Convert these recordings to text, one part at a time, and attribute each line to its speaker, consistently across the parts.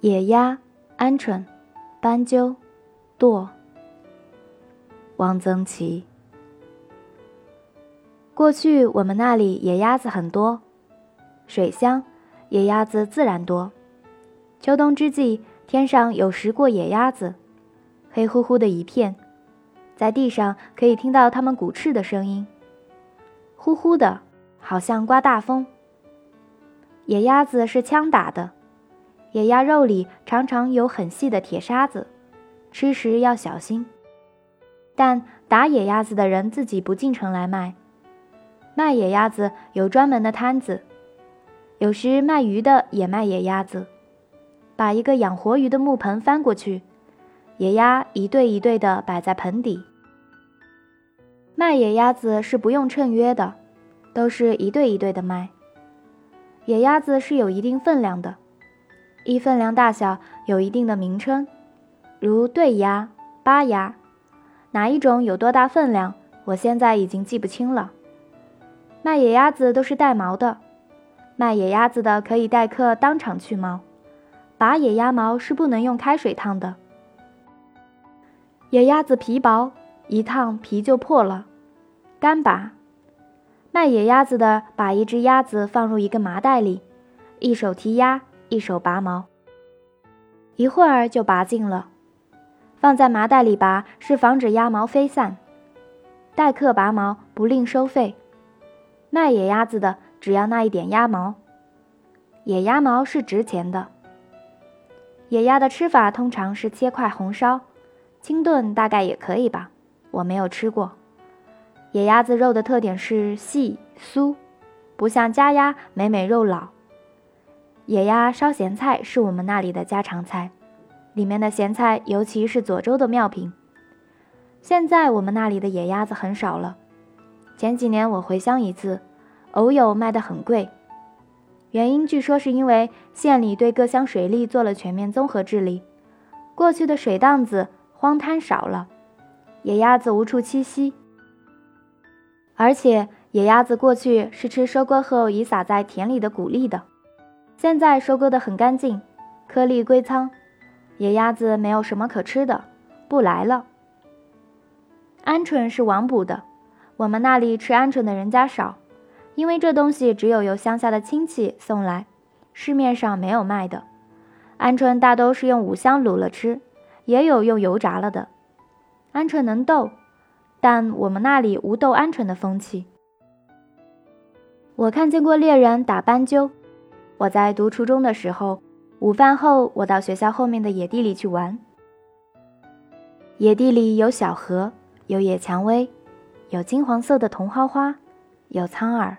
Speaker 1: 野鸭、鹌鹑、斑鸠、舵。汪曾祺。过去我们那里野鸭子很多，水乡，野鸭子自然多。秋冬之际，天上有十过野鸭子，黑乎乎的一片，在地上可以听到它们鼓翅的声音，呼呼的，好像刮大风。野鸭子是枪打的，野鸭肉里常常有很细的铁沙子，吃时要小心。但打野鸭子的人自己不进城来卖，卖野鸭子有专门的摊子，有时卖鱼的也卖野鸭子，把一个养活鱼的木盆翻过去，野鸭一对一对的摆在盆底。卖野鸭子是不用称约的，都是一对一对的卖。野鸭子是有一定分量的，依分量大小有一定的名称，如对鸭、八鸭，哪一种有多大分量，我现在已经记不清了。卖野鸭子都是带毛的，卖野鸭子的可以待客当场去毛，拔野鸭毛是不能用开水烫的。野鸭子皮薄，一烫皮就破了，干拔。卖野鸭子的把一只鸭子放入一个麻袋里，一手提鸭，一手拔毛，一会儿就拔净了。放在麻袋里拔是防止鸭毛飞散。待客拔毛不另收费。卖野鸭子的只要那一点鸭毛。野鸭毛是值钱的。野鸭的吃法通常是切块红烧，清炖大概也可以吧，我没有吃过。野鸭子肉的特点是细酥，不像家鸭每每肉老。野鸭烧咸菜是我们那里的家常菜，里面的咸菜尤其是左州的妙品。现在我们那里的野鸭子很少了，前几年我回乡一次，偶有卖得很贵。原因据说是因为县里对各乡水利做了全面综合治理，过去的水荡子、荒滩少了，野鸭子无处栖息。而且野鸭子过去是吃收割后已撒在田里的谷粒的，现在收割得很干净，颗粒归仓，野鸭子没有什么可吃的，不来了。鹌鹑是王捕的，我们那里吃鹌鹑的人家少，因为这东西只有由乡下的亲戚送来，市面上没有卖的。鹌鹑大都是用五香卤了吃，也有用油炸了的。鹌鹑能斗。但我们那里无斗鹌鹑的风气。我看见过猎人打斑鸠。我在读初中的时候，午饭后我到学校后面的野地里去玩。野地里有小河，有野蔷薇，有金黄色的茼蒿花，有苍耳。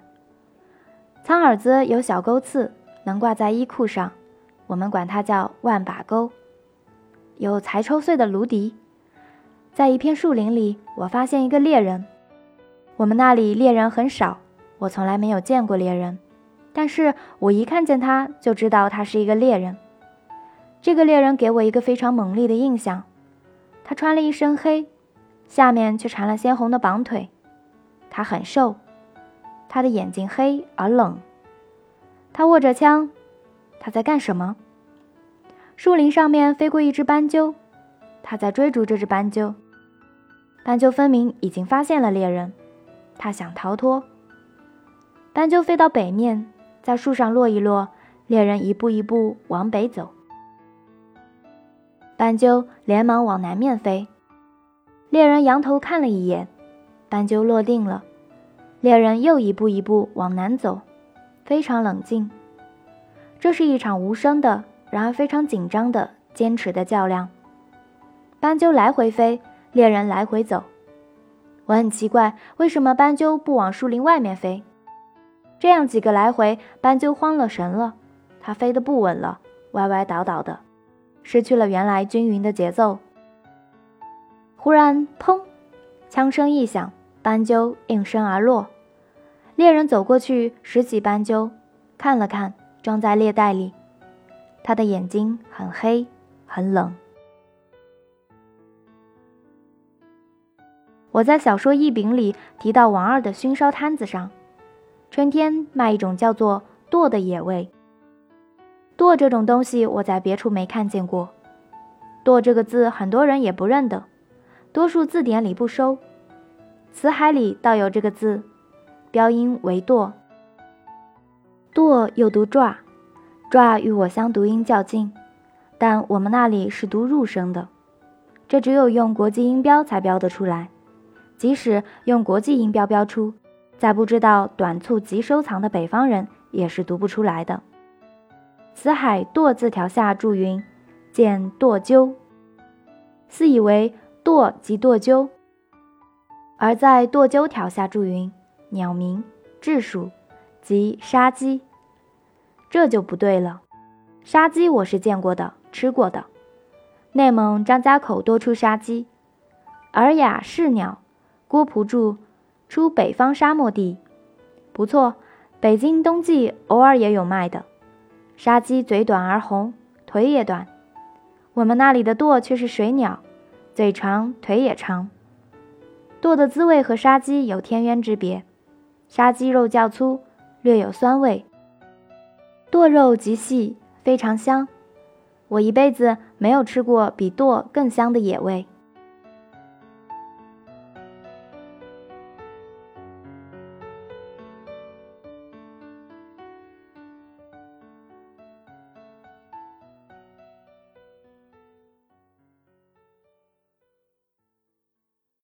Speaker 1: 苍耳子有小钩刺，能挂在衣裤上，我们管它叫万把钩。有才抽穗的芦笛。在一片树林里，我发现一个猎人。我们那里猎人很少，我从来没有见过猎人，但是我一看见他就知道他是一个猎人。这个猎人给我一个非常猛烈的印象，他穿了一身黑，下面却缠了鲜红的绑腿。他很瘦，他的眼睛黑而冷。他握着枪，他在干什么？树林上面飞过一只斑鸠，他在追逐这只斑鸠。斑鸠分明已经发现了猎人，他想逃脱。斑鸠飞到北面，在树上落一落，猎人一步一步往北走。斑鸠连忙往南面飞，猎人仰头看了一眼，斑鸠落定了。猎人又一步一步往南走，非常冷静。这是一场无声的，然而非常紧张的、坚持的较量。斑鸠来回飞。猎人来回走，我很奇怪，为什么斑鸠不往树林外面飞？这样几个来回，斑鸠慌了神了，它飞得不稳了，歪歪倒倒的，失去了原来均匀的节奏。忽然，砰！枪声一响，斑鸠应声而落。猎人走过去，拾起斑鸠，看了看，装在猎袋里。他的眼睛很黑，很冷。我在小说异禀里提到王二的熏烧摊子上，春天卖一种叫做剁的野味。舵这种东西我在别处没看见过。舵这个字很多人也不认得，多数字典里不收。词海里倒有这个字，标音为舵。舵又读爪，爪与我乡读音较近，但我们那里是读入声的，这只有用国际音标才标得出来。即使用国际音标标出，在不知道短促极收藏的北方人也是读不出来的。辞海舵字条下注云，见舵鸠，似以为舵即舵鸠，而在舵鸠条下注云，鸟鸣，雉属，即杀鸡。这就不对了。杀鸡我是见过的，吃过的。内蒙张家口多出杀鸡，尔雅是鸟。郭璞注：出北方沙漠地，不错。北京冬季偶尔也有卖的。沙鸡嘴短而红，腿也短。我们那里的舵却是水鸟，嘴长，腿也长。舵的滋味和杀鸡有天渊之别。杀鸡肉较粗，略有酸味。舵肉极细，非常香。我一辈子没有吃过比舵更香的野味。